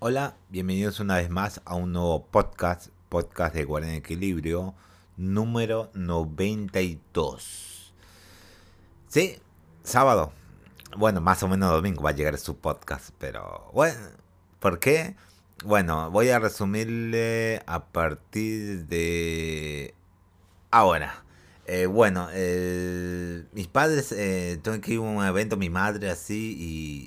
Hola, bienvenidos una vez más a un nuevo podcast, podcast de Guardia en Equilibrio, número 92. Sí, sábado. Bueno, más o menos domingo va a llegar su podcast, pero bueno, ¿por qué? Bueno, voy a resumirle a partir de ahora. Eh, bueno, eh, mis padres, eh, tuve que ir a un evento, mi madre así,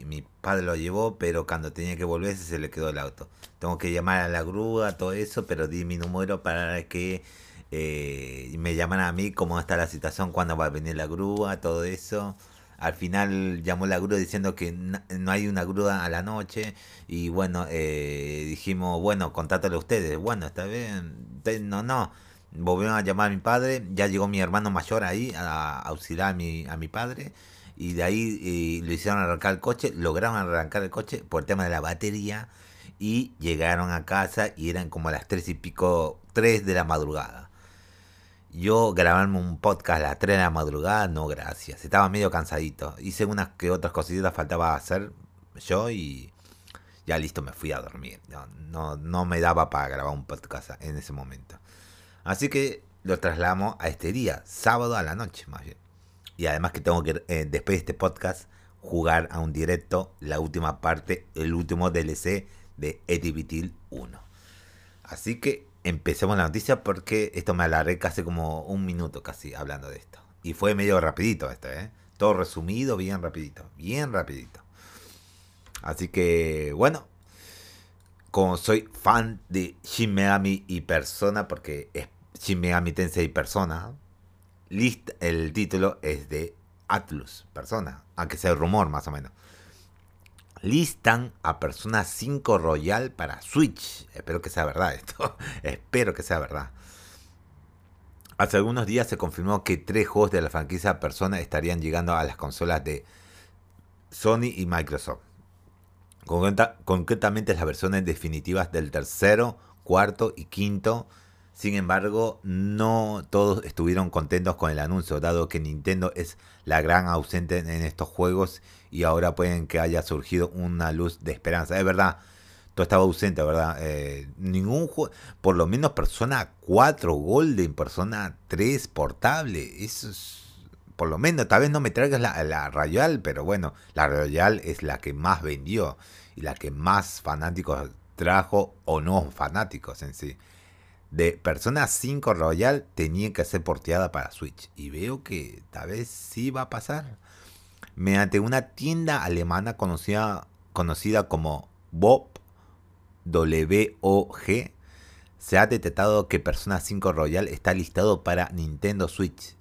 y mi padre lo llevó, pero cuando tenía que volverse se le quedó el auto. Tengo que llamar a la grúa, todo eso, pero di mi número para que eh, me llaman a mí cómo está la situación, cuándo va a venir la grúa, todo eso. Al final llamó la grúa diciendo que no hay una grúa a la noche y bueno, eh, dijimos, bueno, contátelo ustedes. Bueno, está bien, no, no volvieron a llamar a mi padre, ya llegó mi hermano mayor ahí a auxiliar a mi, a mi padre y de ahí eh, lo hicieron arrancar el coche, lograron arrancar el coche por el tema de la batería y llegaron a casa y eran como las tres y pico, tres de la madrugada. Yo grabarme un podcast a las 3 de la madrugada, no gracias, estaba medio cansadito. Hice unas que otras cositas faltaba hacer yo y ya listo me fui a dormir. No, no, no me daba para grabar un podcast en ese momento. Así que lo trasladamos a este día, sábado a la noche más bien. Y además que tengo que, eh, después de este podcast, jugar a un directo la última parte, el último DLC de Edivitil 1. Así que empecemos la noticia porque esto me alargué casi como un minuto casi hablando de esto. Y fue medio rapidito esto, ¿eh? Todo resumido, bien rapidito, bien rapidito. Así que, bueno, como soy fan de Shin Megami y Persona, porque es Shin Megami Tensei Persona, list, el título es de Atlus, Persona, aunque sea rumor más o menos. Listan a Persona 5 Royal para Switch. Espero que sea verdad esto. Espero que sea verdad. Hace algunos días se confirmó que tres juegos de la franquicia Persona estarían llegando a las consolas de Sony y Microsoft concretamente las versiones definitivas del tercero, cuarto y quinto. Sin embargo, no todos estuvieron contentos con el anuncio, dado que Nintendo es la gran ausente en estos juegos y ahora pueden que haya surgido una luz de esperanza. Es verdad, todo estaba ausente, ¿verdad? Eh, ningún juego, por lo menos Persona 4 Golden, Persona 3 portable, eso es por lo menos, tal vez no me traigas la, Royal, pero bueno, la Royal es la que más vendió y la que más fanáticos trajo o no fanáticos en sí. De Persona 5 Royal tenía que ser porteada para Switch y veo que tal vez sí va a pasar. Mediante una tienda alemana conocida, conocida como Bob WOG, se ha detectado que Persona 5 Royal está listado para Nintendo Switch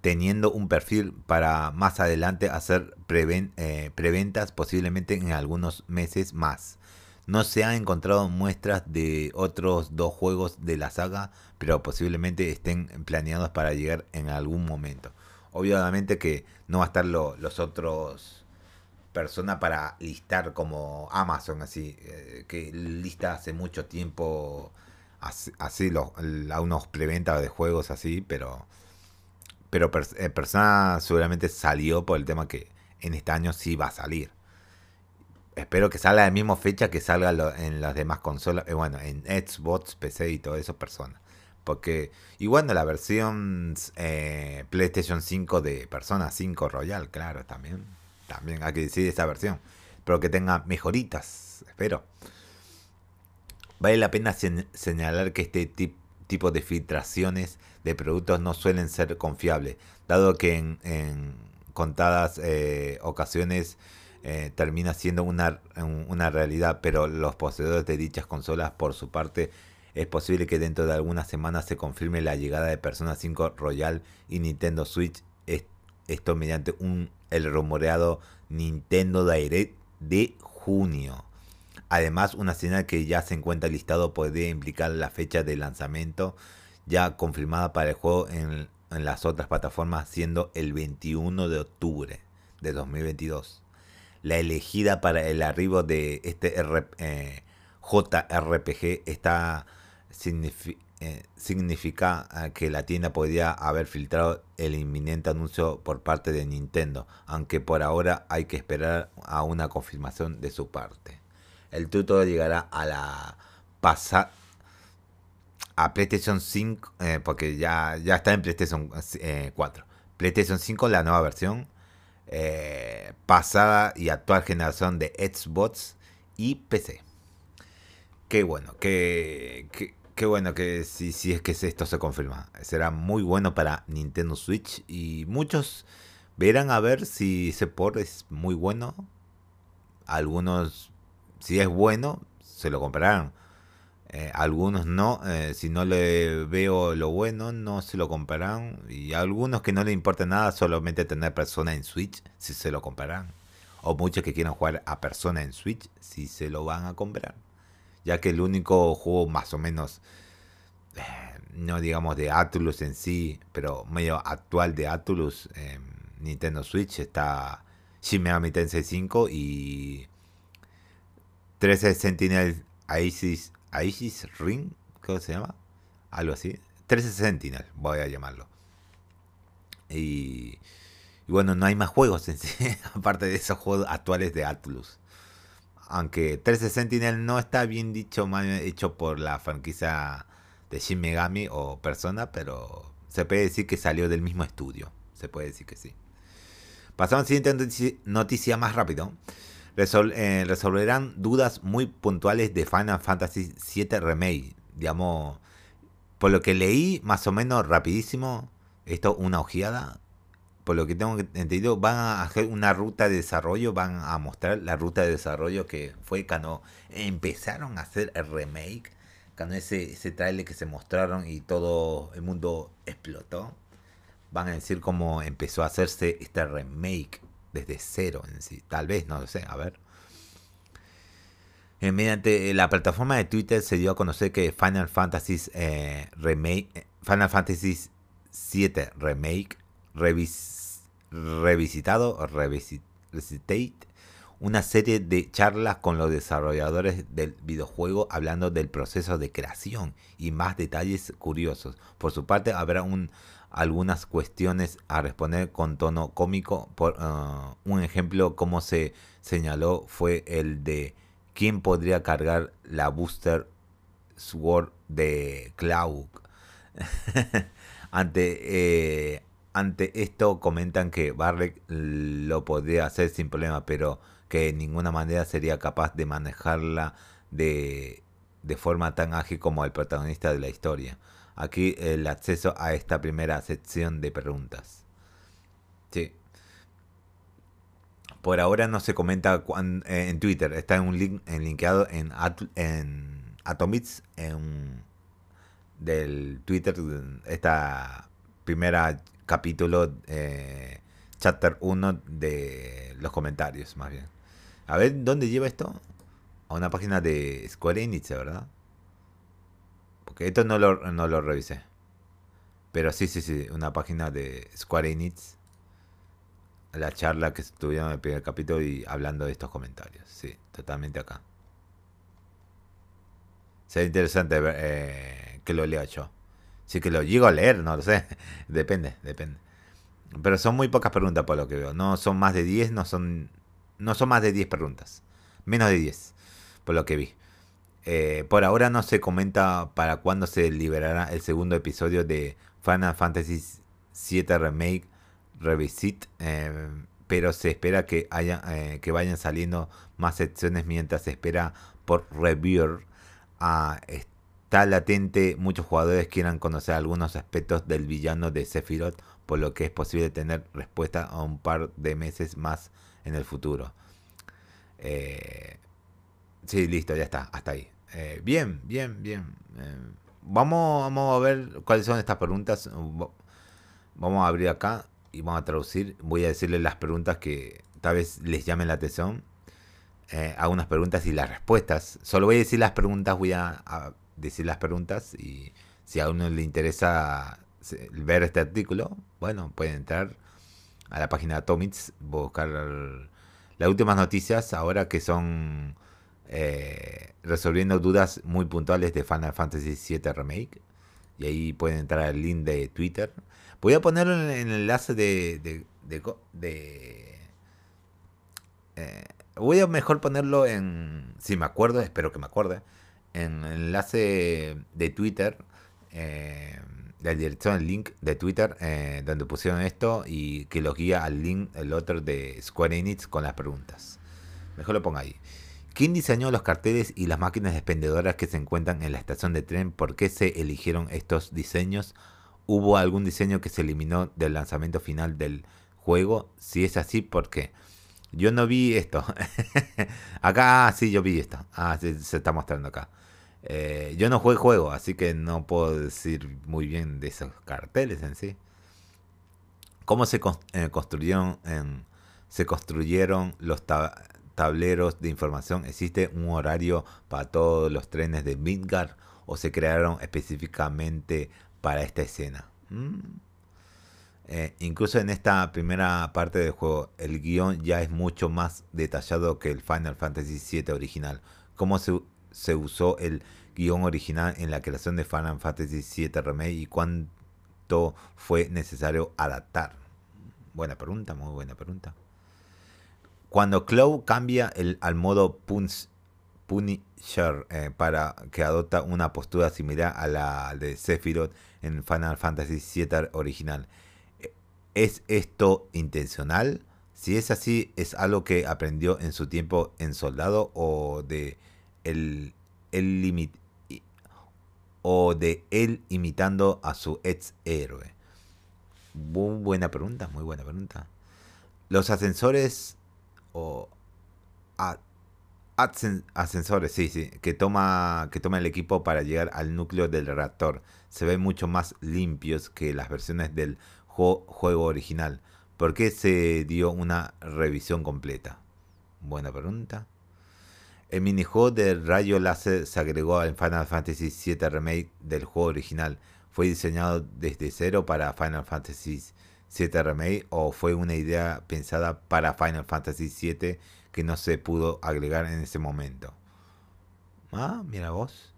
teniendo un perfil para más adelante hacer eh, preventas posiblemente en algunos meses más. No se han encontrado muestras de otros dos juegos de la saga, pero posiblemente estén planeados para llegar en algún momento. Obviamente que no va a estar los otros personas para listar como Amazon, así, eh, que lista hace mucho tiempo a unos preventas de juegos así, pero pero eh, Persona seguramente salió por el tema que en este año sí va a salir. Espero que salga a la misma fecha que salga en las demás consolas. Eh, bueno, en Xbox, PC y todo eso, Persona. Porque, y bueno, la versión eh, PlayStation 5 de Persona 5 Royal, claro, también. También hay que decir esa versión. Pero que tenga mejoritas, espero. Vale la pena señalar que este tipo tipos de filtraciones de productos no suelen ser confiables, dado que en, contadas eh, ocasiones eh, termina siendo una, una realidad, pero los poseedores de dichas consolas, por su parte, es posible que dentro de algunas semanas se confirme la llegada de Persona 5 Royal y Nintendo Switch, esto mediante un, el rumoreado Nintendo Direct de junio. Además, una señal que ya se encuentra listado podría implicar la fecha de lanzamiento ya confirmada para el juego en, las otras plataformas, siendo el 21 de octubre de 2022. La elegida para el arribo de este eh, JRPG está eh, significa ah, que la tienda podría haber filtrado el inminente anuncio por parte de Nintendo, aunque por ahora hay que esperar a una confirmación de su parte. El título llegará a la pasada a PlayStation 5, eh, porque ya, ya está en PlayStation 4. PlayStation 5, la nueva versión, eh, pasada y actual generación de Xbox y PC. Qué bueno, qué, qué, bueno que si, si es que esto se confirma. Será muy bueno para Nintendo Switch y muchos verán a ver si ese port es muy bueno. Algunos, si es bueno, se lo comprarán. Eh, algunos no, eh, si no le veo lo bueno, no se lo comprarán. Y algunos que no le importa nada, solamente tener persona en Switch, si se lo comprarán. O muchos que quieran jugar a persona en Switch, si se lo van a comprar ya que el único juego más o menos, eh, no digamos de Atlus en sí, pero medio actual de Atlus en Nintendo Switch está Shin Megami Tensei 5 y 13 Sentinel Isis, Isis Ring, ¿cómo se llama? Algo así. 13 Sentinel, voy a llamarlo. Y, y bueno, no hay más juegos en sí, aparte de esos juegos actuales de Atlus aunque 13 Sentinel no está bien dicho, mal hecho por la franquicia de Shin Megami o Persona, pero se puede decir que salió del mismo estudio. Se puede decir que sí. Pasamos a la siguiente noticia más rápido. Eh, resolverán dudas muy puntuales de Final Fantasy VII Remake. Digamos, por lo que leí, más o menos rapidísimo, esto una ojeada, por lo que tengo entendido, van a hacer una ruta de desarrollo, van a mostrar la ruta de desarrollo que fue cuando empezaron a hacer el remake, cuando ese, ese trailer que se mostraron y todo el mundo explotó. Van a decir cómo empezó a hacerse este remake desde cero en sí. Tal vez, no lo sé, a ver. Eh, mediante la plataforma de Twitter se dio a conocer que Final Fantasy eh, Remake, eh, Final Fantasy 7 Remake revisitado una serie de charlas con los desarrolladores del videojuego hablando del proceso de creación y más detalles curiosos. Por su parte, habrá un, algunas cuestiones a responder con tono cómico. Por, uh, un ejemplo, como se señaló, fue el de quién podría cargar la Booster Sword de Cloud. Ante eh, ante esto comentan que Barrett lo podría hacer sin problema, pero que de ninguna manera sería capaz de manejarla de, de forma tan ágil como el protagonista de la historia. Aquí el acceso a esta primera sección de preguntas. Sí. Por ahora no se comenta eh, en Twitter. Está en un link en linkeado en, en Atomics en, del Twitter. Esta primera capítulo, eh, chapter 1 de los comentarios, más bien. A ver, ¿dónde lleva esto? A una página de Square Enix, ¿verdad? Esto no lo, no lo revisé. Pero sí, sí, sí, una página de Square Enix. La charla que estuvieron en el primer capítulo y hablando de estos comentarios. Sí, totalmente acá. Sería interesante ver, eh, que lo lea yo. Sí que lo llego a leer, no lo sé. depende, depende. Pero son muy pocas preguntas por lo que veo. No son más de 10, no son, no son más de 10 preguntas. Menos de 10, por lo que vi. Eh, por ahora no se comenta para cuándo se liberará el segundo episodio de Final Fantasy VII Remake Revisit. Eh, pero se espera que, haya, eh, que vayan saliendo más secciones mientras se espera por Reviewer a está latente, muchos jugadores quieran conocer algunos aspectos del villano de Sephiroth, por lo que es posible tener respuesta a un par de meses más en el futuro. Sí, listo, ya está, hasta ahí. Eh, bien, bien, bien. Eh, vamos, vamos a ver cuáles son estas preguntas. Vamos a abrir acá y vamos a traducir. Voy a decirles las preguntas que tal vez les llamen la atención. algunas preguntas y las respuestas. Solo voy a decir las preguntas, voy a decir las preguntas y si a uno le interesa ver este artículo, bueno, pueden entrar a la página de Atomics, buscar las últimas noticias ahora que son eh, resolviendo dudas muy puntuales de Final Fantasy VII Remake. Y ahí pueden entrar al link de Twitter. Voy a ponerlo en el enlace de... de, de, eh, voy a mejor ponerlo en si me acuerdo, espero que me acuerde, en el enlace de Twitter, eh, la dirección, el link de Twitter, eh, donde pusieron esto y que los guía al link, el otro de Square Enix con las preguntas. Mejor lo ponga ahí. ¿Quién diseñó los carteles y las máquinas expendedoras que se encuentran en la estación de tren? ¿Por qué se eligieron estos diseños? ¿Hubo algún diseño que se eliminó del lanzamiento final del juego? Si es así, ¿por qué? Yo no vi esto. acá, ah, sí, yo vi esto. Ah, se está mostrando acá. Eh, yo no jugué juego, así que no puedo decir muy bien de esos carteles en sí. ¿Cómo se eh, construyeron se construyeron los tableros de información? ¿Existe un horario para todos los trenes de Midgard o se crearon específicamente para esta escena? Mm. Eh, incluso en esta primera parte del juego, el guion ya es mucho más detallado que el Final Fantasy VII original. ¿Cómo se se usó el guion original en la creación de Final Fantasy VII Remake y cuánto fue necesario adaptar? Buena pregunta, muy buena pregunta. Cuando Cloud cambia al modo Punisher eh, para que adopta una postura similar a la de Sephiroth en Final Fantasy VII original, ¿es esto intencional? Si es así, ¿es algo que aprendió en su tiempo en soldado o de el, o de él imitando a su ex héroe? Buena pregunta, muy buena pregunta. Los ascensores o ascensores, sí, sí, que toma que toma el equipo para llegar al núcleo del reactor se ven mucho más limpios que las versiones del juego original. ¿Por qué se dio una revisión completa? Buena pregunta. El minijuego de rayo láser se agregó al Final Fantasy VII Remake del juego original. ¿Fue diseñado desde cero para Final Fantasy VII Remake o fue una idea pensada para Final Fantasy VII que no se pudo agregar en ese momento? Ah, mira vos.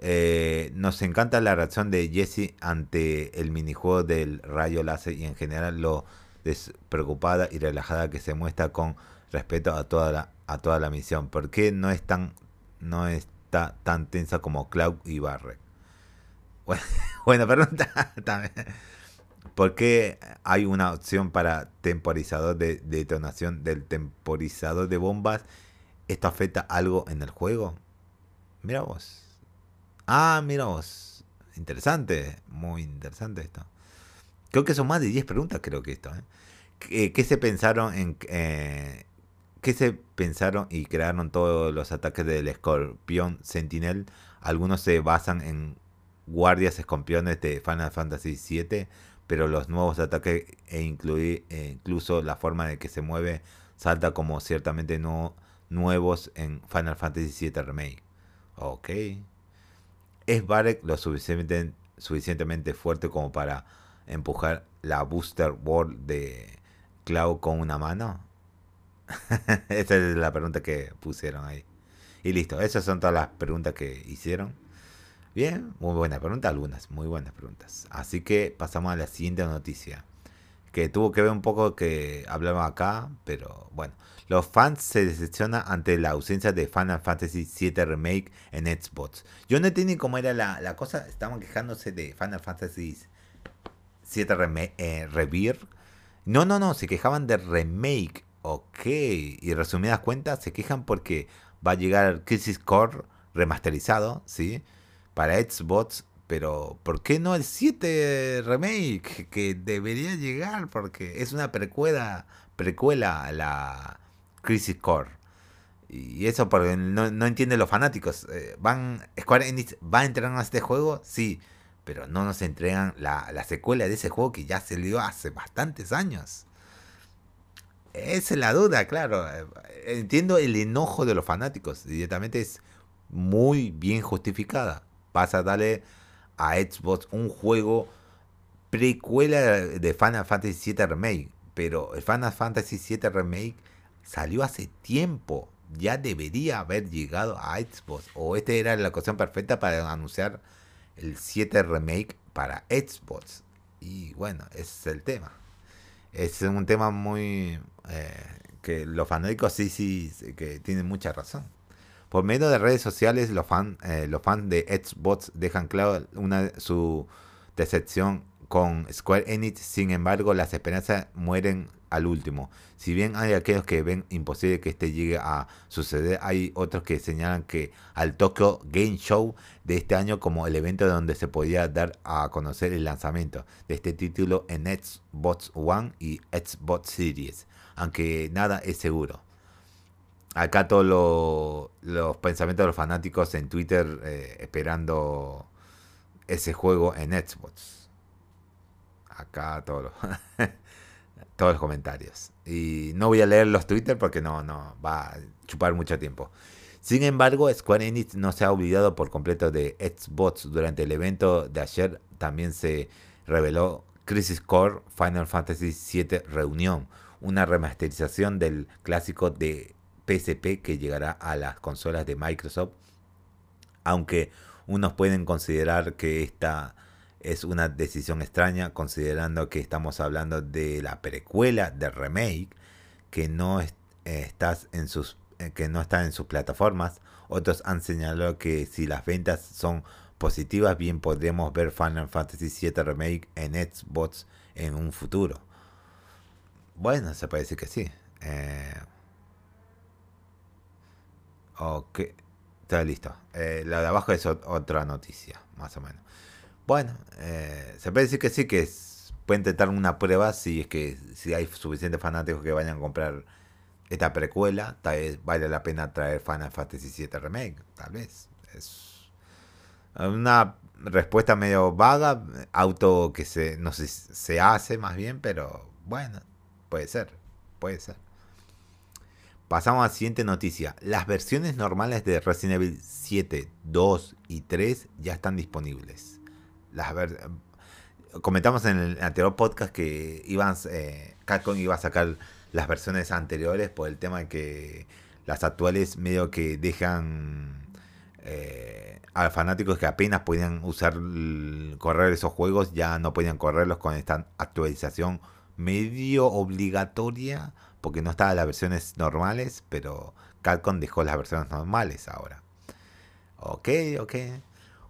Eh, nos encanta la reacción de Jesse ante el minijuego del rayo láser y en general lo despreocupada y relajada que se muestra con respecto a toda la a toda la misión? ¿Por qué no, es tan, no está tan tensa como Cloud y Barret? Buena, pregunta ¿Por qué hay una opción para temporizador de, detonación del temporizador de bombas? ¿Esto afecta algo en el juego? Mira vos. Ah, mira vos. Interesante. Muy interesante esto. Creo que son más de 10 preguntas, creo que esto. ¿eh? ¿Qué, se pensaron en, eh, ¿Qué se pensaron y crearon todos los ataques del escorpión Sentinel? Algunos se basan en guardias escorpiones de Final Fantasy VII, pero los nuevos ataques e incluir, e incluso la forma de que se mueve salta como ciertamente no nuevos en Final Fantasy VII Remake. Ok. ¿Es Barek lo suficientemente, fuerte como para empujar la Booster World de Cloud con una mano? Esa es la pregunta que pusieron ahí. Y listo, esas son todas las preguntas que hicieron. Bien, muy buena pregunta, algunas, muy buenas preguntas. Así que pasamos a la siguiente noticia. Que tuvo que ver un poco que hablaba acá, pero bueno. Los fans se decepcionan ante la ausencia de Final Fantasy VII Remake en Xbox. Yo no entendí cómo era la, cosa. Estaban quejándose de Final Fantasy VII Remake, eh, No, no, no, se quejaban de remake. Ok, y resumidas cuentas, se quejan porque va a llegar Crisis Core remasterizado, ¿sí? Para Xbox, pero ¿por qué no el 7 remake que debería llegar? Porque es una precuela, precuela a la Crisis Core. Y eso porque no, no entienden los fanáticos. Eh, van Square Enix va a entregar a este juego, sí, pero no nos entregan la, la secuela de ese juego que ya salió hace bastantes años. Esa es la duda, claro. Entiendo el enojo de los fanáticos. Directamente es muy bien justificada. Pasa a darle a Xbox un juego precuela de Final Fantasy VII Remake. Pero el Final Fantasy VII Remake salió hace tiempo. Ya debería haber llegado a Xbox. O esta era la ocasión perfecta para anunciar el 7 Remake para Xbox. Y bueno, ese es el tema es un tema muy... Eh, que los fanáticos sí, sí, que tienen mucha razón. Por medio de redes sociales, los, fan, eh, los fans de Xbox dejan claro una, su decepción con Square Enix. Sin embargo, las esperanzas mueren al último. Si bien hay aquellos que ven imposible que este llegue a suceder, hay otros que señalan que al Tokyo Game Show de este año como el evento donde se podía dar a conocer el lanzamiento de este título en Xbox One y Xbox Series, aunque nada es seguro acá todos los pensamientos de los fanáticos en Twitter eh, esperando ese juego en Xbox. Acá todos los, todos los comentarios. Y no voy a leer los Twitter porque no, no, va a chupar mucho tiempo. Sin embargo, Square Enix no se ha olvidado por completo de Xbox. Durante el evento de ayer también se reveló Crisis Core Final Fantasy VII Reunión, una remasterización del clásico de PSP que llegará a las consolas de Microsoft, aunque unos pueden considerar que esta es una decisión extraña considerando que estamos hablando de la precuela de remake que no eh, en sus eh, que no está en sus plataformas. Otros han señalado que si las ventas son positivas, bien podremos ver Final Fantasy VII Remake en Xbox en un futuro. Bueno, se decir que sí. Eh, Ok, está listo. Eh, la de abajo es otra noticia, más o menos. Bueno, eh, se puede decir que sí, que puede intentar una prueba si es que si hay suficientes fanáticos que vayan a comprar esta precuela, tal vez vale la pena traer Final Fantasy VII Remake, tal vez. Es una respuesta medio vaga, auto que se, no sé, se hace más bien, pero bueno, puede ser, puede ser. Pasamos a la siguiente noticia. Las versiones normales de Resident Evil 7, 2 y 3 ya están disponibles. Las Comentamos en el anterior podcast que iban, eh, Capcom iba a sacar las versiones anteriores por el tema de que las actuales medio que dejan eh, a fanáticos que apenas podían usar correr esos juegos ya no podían correrlos con esta actualización medio obligatoria porque no estaban las versiones normales, pero Capcom dejó las versiones normales ahora. Ok, ok.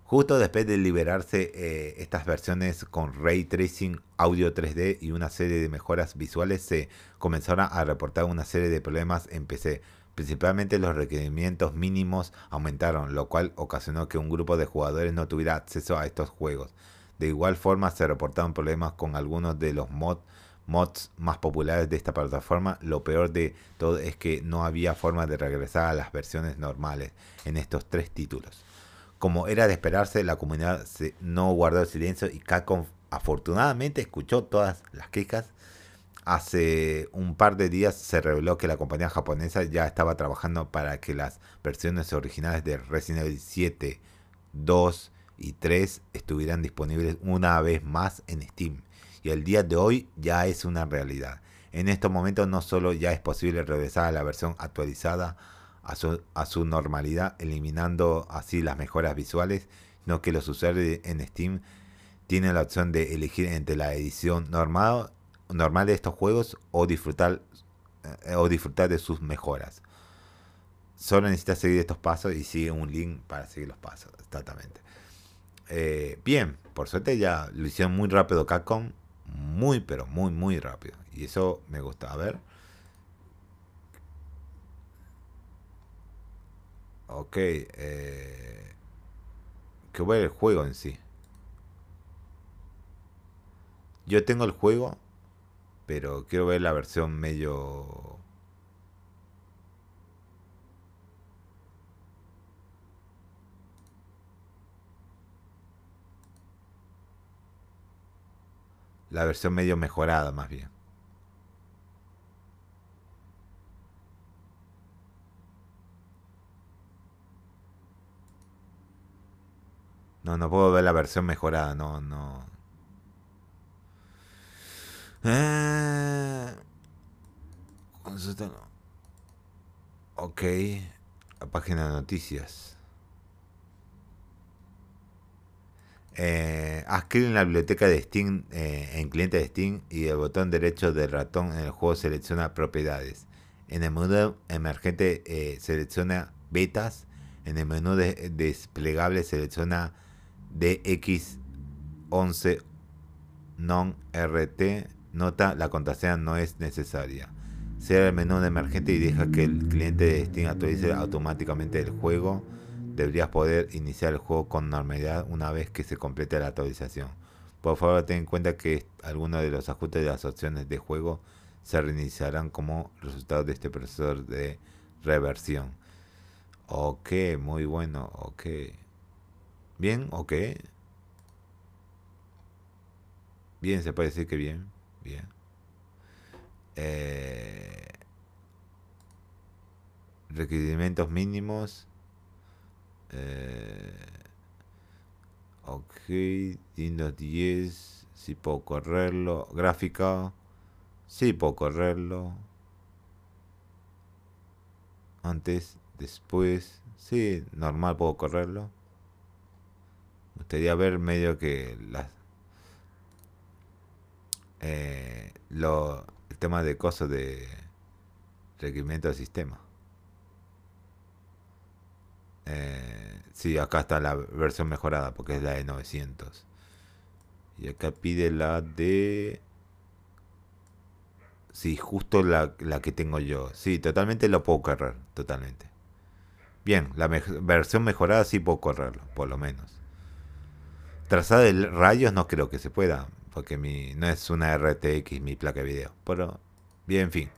Justo después de liberarse eh, estas versiones con ray tracing, audio 3D y una serie de mejoras visuales, se comenzaron a reportar una serie de problemas en PC. Principalmente los requerimientos mínimos aumentaron, lo cual ocasionó que un grupo de jugadores no tuviera acceso a estos juegos. De igual forma se reportaron problemas con algunos de los mods mods más populares de esta plataforma, lo peor de todo es que no había forma de regresar a las versiones normales en estos tres títulos. Como era de esperarse, la comunidad no guardó el silencio y Capcom afortunadamente escuchó todas las quejas. Hace un par de días se reveló que la compañía japonesa ya estaba trabajando para que las versiones originales de Resident Evil 7, 2 y 3 estuvieran disponibles una vez más en Steam y el día de hoy ya es una realidad. En estos momentos no solo ya es posible regresar a la versión actualizada a su, a su normalidad, eliminando así las mejoras visuales, sino que los usuarios en Steam tienen la opción de elegir entre la edición normal, normal de estos juegos o disfrutar, eh, o disfrutar de sus mejoras. Solo necesitas seguir estos pasos y sigue un link para seguir los pasos, exactamente. Eh, bien, por suerte ya lo hicieron muy rápido Capcom muy, pero muy, muy rápido. Y eso me gusta. A ver. Ok. Eh, que ver el juego en sí. Yo tengo el juego, pero quiero ver la versión medio La versión medio mejorada, más bien. No, no puedo ver la versión mejorada, no, no. Eh... Ok, la página de noticias. Eh, haz clic en la biblioteca de Steam eh, en cliente de Steam y el botón derecho del ratón en el juego selecciona propiedades. En el menú emergente eh, selecciona betas En el menú de- desplegable selecciona DX11 non-RT. Nota, la contraseña no es necesaria. Cierra el menú de emergente y deja que el cliente de Steam actualice automáticamente el juego. Deberías poder iniciar el juego con normalidad una vez que se complete la actualización. Por favor, ten en cuenta que algunos de los ajustes de las opciones de juego se reiniciarán como resultado de este proceso de reversión. Ok, muy bueno, ok. Bien, ok. Bien, se puede decir que bien, bien. Eh, requerimientos mínimos. Eh, ok, Windows 10. Si puedo correrlo. Gráfica. Sí puedo correrlo. Antes, después. Sí, normal puedo correrlo. Me gustaría ver medio que las eh, lo, el tema de cosas de requerimiento del sistema. Eh, sí, acá está la versión mejorada porque es la de 900. Y acá pide la de... Sí, justo la, la que tengo yo. Sí, totalmente lo puedo correr, totalmente. Bien, la mej- versión mejorada sí puedo correrlo, por lo menos. Trazado de rayos no creo que se pueda, porque mi, no es una RTX mi placa de video. Pero, bien, en fin.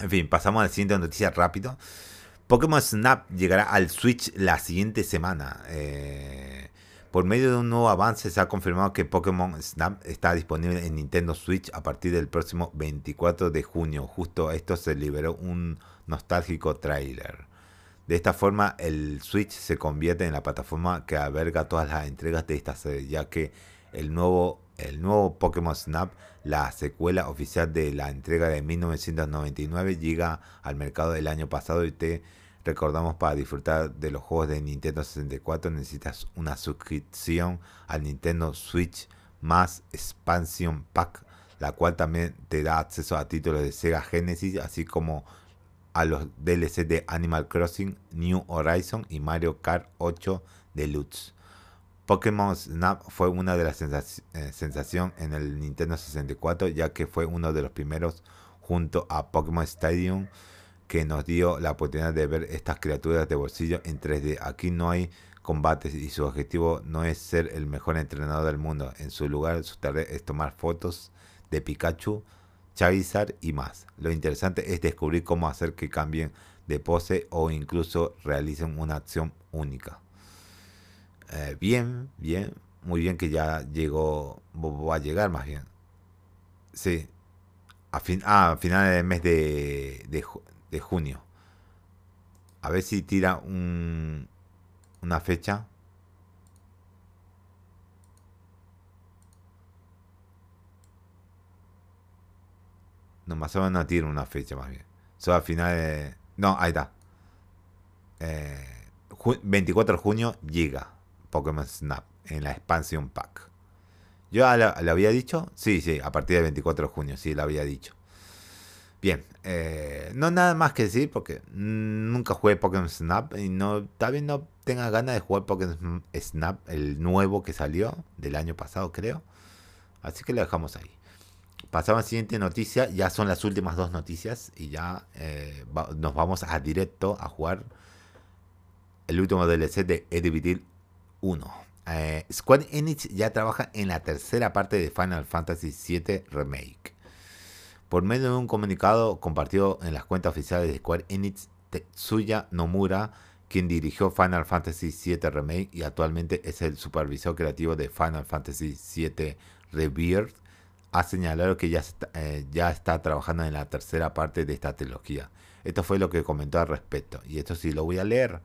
En fin, pasamos a la siguiente noticia rápido. Pokémon Snap llegará al Switch la siguiente semana. Eh, por medio de un nuevo avance se ha confirmado que Pokémon Snap está disponible en Nintendo Switch a partir del próximo 24 de junio. Justo a esto se liberó un nostálgico tráiler. De esta forma, el Switch se convierte en la plataforma que alberga todas las entregas de esta serie, ya que el nuevo, el nuevo Pokémon Snap, la secuela oficial de la entrega de 1999, llega al mercado el año pasado y te recordamos para disfrutar de los juegos de Nintendo 64 necesitas una suscripción al Nintendo Switch más Expansion Pack, la cual también te da acceso a títulos de Sega Genesis, así como a los DLC de Animal Crossing, New Horizon y Mario Kart 8 Deluxe. Pokémon Snap fue una de las sensaci- eh, sensación en el Nintendo 64 ya que fue uno de los primeros junto a Pokémon Stadium que nos dio la oportunidad de ver estas criaturas de bolsillo en 3D. Aquí no hay combates y su objetivo no es ser el mejor entrenador del mundo. En su lugar su tarea es tomar fotos de Pikachu, Charizard y más. Lo interesante es descubrir cómo hacer que cambien de pose o incluso realicen una acción única. Eh, bien, bien, muy bien que ya llegó, va a llegar más bien. Sí, a, fin, ah, a finales del mes de, de, ju- de junio. A ver si tira un, una fecha. No, más o menos no tira una fecha más bien. Solo a finales... No, ahí está. Eh, ju- 24 de junio llega Pokémon Snap en la Expansion Pack. ¿Yo lo, lo había dicho? Sí, sí, a partir del 24 de junio, sí, lo había dicho. Bien, eh, no nada más que decir porque nunca jugué Pokémon Snap y no, tal no tenga ganas de jugar Pokémon Snap, el nuevo que salió del año pasado, creo. Así que lo dejamos ahí. Pasamos a la siguiente noticia, ya son las últimas dos noticias y ya eh, nos vamos a directo a jugar el último DLC de Edivitil 1. Eh, Enix ya trabaja en la tercera parte de Final Fantasy VII Remake. Por medio de un comunicado compartido en las cuentas oficiales de Square Enix, Tetsuya Nomura, quien dirigió Final Fantasy VII Remake y actualmente es el supervisor creativo de Final Fantasy VII Rebirth, ha señalado que ya está, eh, ya está trabajando en la tercera parte de esta trilogía. Esto fue lo que comentó al respecto. Y esto sí lo voy a leer.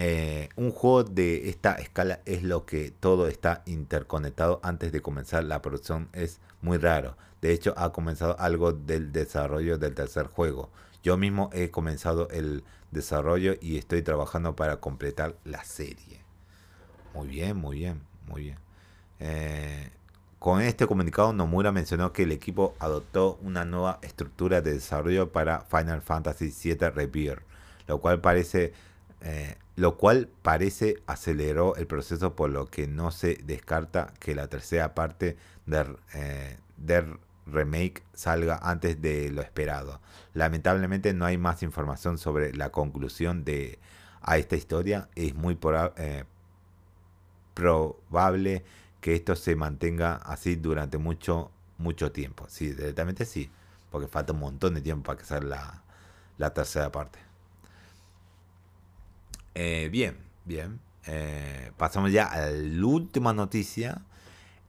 Eh, un juego de esta escala es lo que todo está interconectado antes de comenzar la producción. Es muy raro. De hecho, ha comenzado algo del desarrollo del tercer juego. Yo mismo he comenzado el desarrollo y estoy trabajando para completar la serie. Muy bien, muy bien, muy bien. Eh, con este comunicado, Nomura mencionó que el equipo adoptó una nueva estructura de desarrollo para Final Fantasy VII Rebirth, lo cual parece eh, lo cual parece aceleró el proceso por lo que no se descarta que la tercera parte del, eh, remake salga antes de lo esperado. Lamentablemente no hay más información sobre la conclusión de a esta historia. Es muy eh, probable que esto se mantenga así durante mucho mucho tiempo. Sí, directamente sí, porque falta un montón de tiempo para que salga la tercera parte. Eh, bien, bien. Eh, pasamos ya a la última noticia.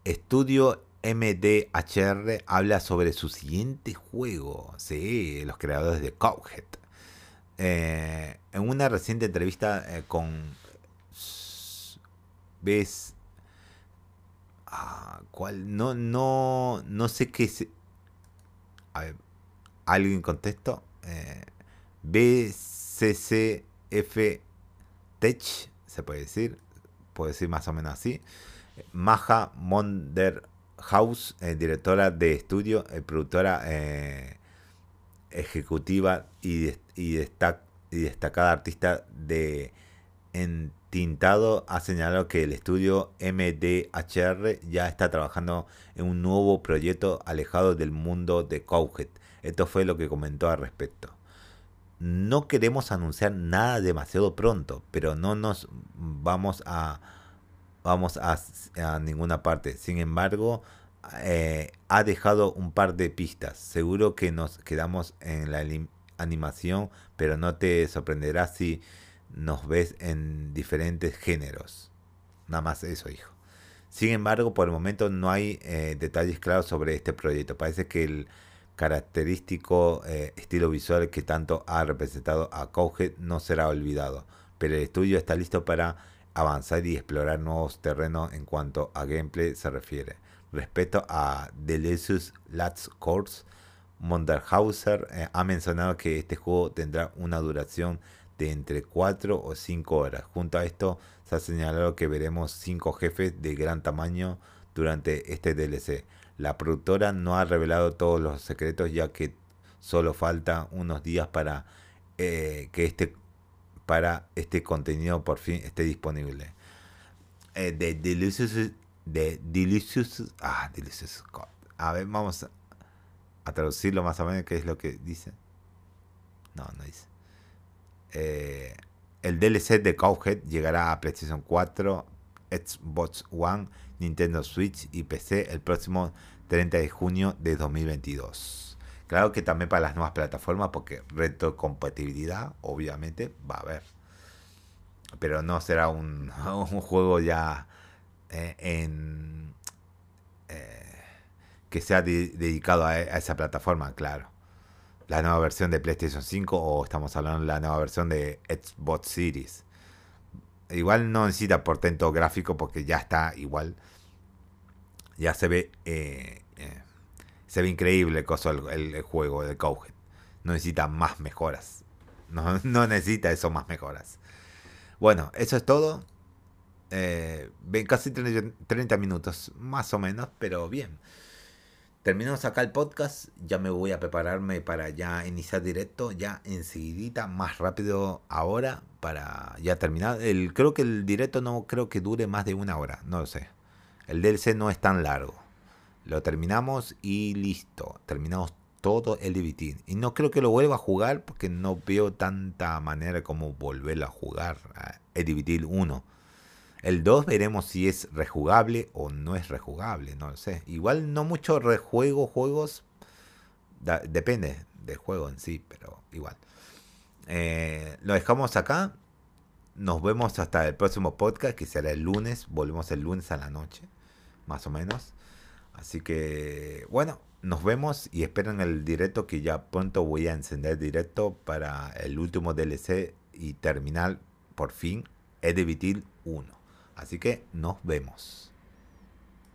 Estudio MDHR habla sobre su siguiente juego. Sí, los creadores de Cowhead. Eh, en una reciente entrevista con... ¿Ves? Ah, ¿Cuál? No, no, no sé qué es... A ver, ¿alguien contestó? BCCF Tech, se puede decir, puede decir más o menos así. Maja Monderhaus, eh, directora de estudio, eh, productora eh, ejecutiva y, destacada artista de entintado, ha señalado que el estudio MDHR ya está trabajando en un nuevo proyecto alejado del mundo de Cowhead. Esto fue lo que comentó al respecto no queremos anunciar nada demasiado pronto, pero no nos vamos a vamos a, ninguna parte. Sin embargo, eh, ha dejado un par de pistas. Seguro que nos quedamos en la animación, pero no te sorprenderá si nos ves en diferentes géneros. Nada más eso, hijo. Sin embargo, por el momento no hay eh, detalles claros sobre este proyecto. Parece que el característico eh, estilo visual que tanto ha representado a Cowhead no será olvidado, pero el estudio está listo para avanzar y explorar nuevos terrenos en cuanto a gameplay se refiere. Respecto a Delicious Lats Course, Monderhauser eh, ha mencionado que este juego tendrá una duración de entre 4 o 5 horas. Junto a esto, se ha señalado que veremos 5 jefes de gran tamaño durante este DLC. La productora no ha revelado todos los secretos ya que solo falta unos días para eh, que este para este contenido por fin esté disponible. Eh, de Delicious de Delicious ah Delicious A ver, vamos a, traducirlo más o menos qué es lo que dice. No, no dice. Eh, el DLC de Cowhead llegará a PlayStation 4, Xbox One, Nintendo Switch y PC el próximo 30 de junio de 2022. Claro que también para las nuevas plataformas, porque retrocompatibilidad, obviamente, va a haber. Pero no será un, juego ya eh, en eh, que sea dedicado a, a, esa plataforma, claro. La nueva versión de PlayStation 5 o estamos hablando de la nueva versión de Xbox Series. Igual no necesita portento gráfico porque ya está igual. Ya se ve eh, eh, se ve increíble el, el, juego de Cowhead. No necesita más mejoras. No, no, necesita eso más mejoras. Bueno, eso es todo. Eh, casi 30 minutos, más o menos, pero bien. Terminamos acá el podcast, ya me voy a prepararme para ya iniciar directo, ya enseguidita, más rápido ahora, para ya terminar. El, creo que el directo no creo que dure más de una hora, no lo sé. El DLC no es tan largo. Lo terminamos y listo. Terminamos todo el DVT. Y no creo que lo vuelva a jugar porque no veo tanta manera como volverlo a jugar. El DVT 1. El 2 veremos si es rejugable o no es rejugable, no lo sé. Igual no mucho rejuego juegos, depende del juego en sí, pero igual. Eh, lo dejamos acá. Nos vemos hasta el próximo podcast, que será el lunes. Volvemos el lunes a la noche, más o menos. Así que, bueno, nos vemos y esperen el directo que ya pronto voy a encender directo para el último DLC y terminar por fin Edivitil 1. Así que nos vemos.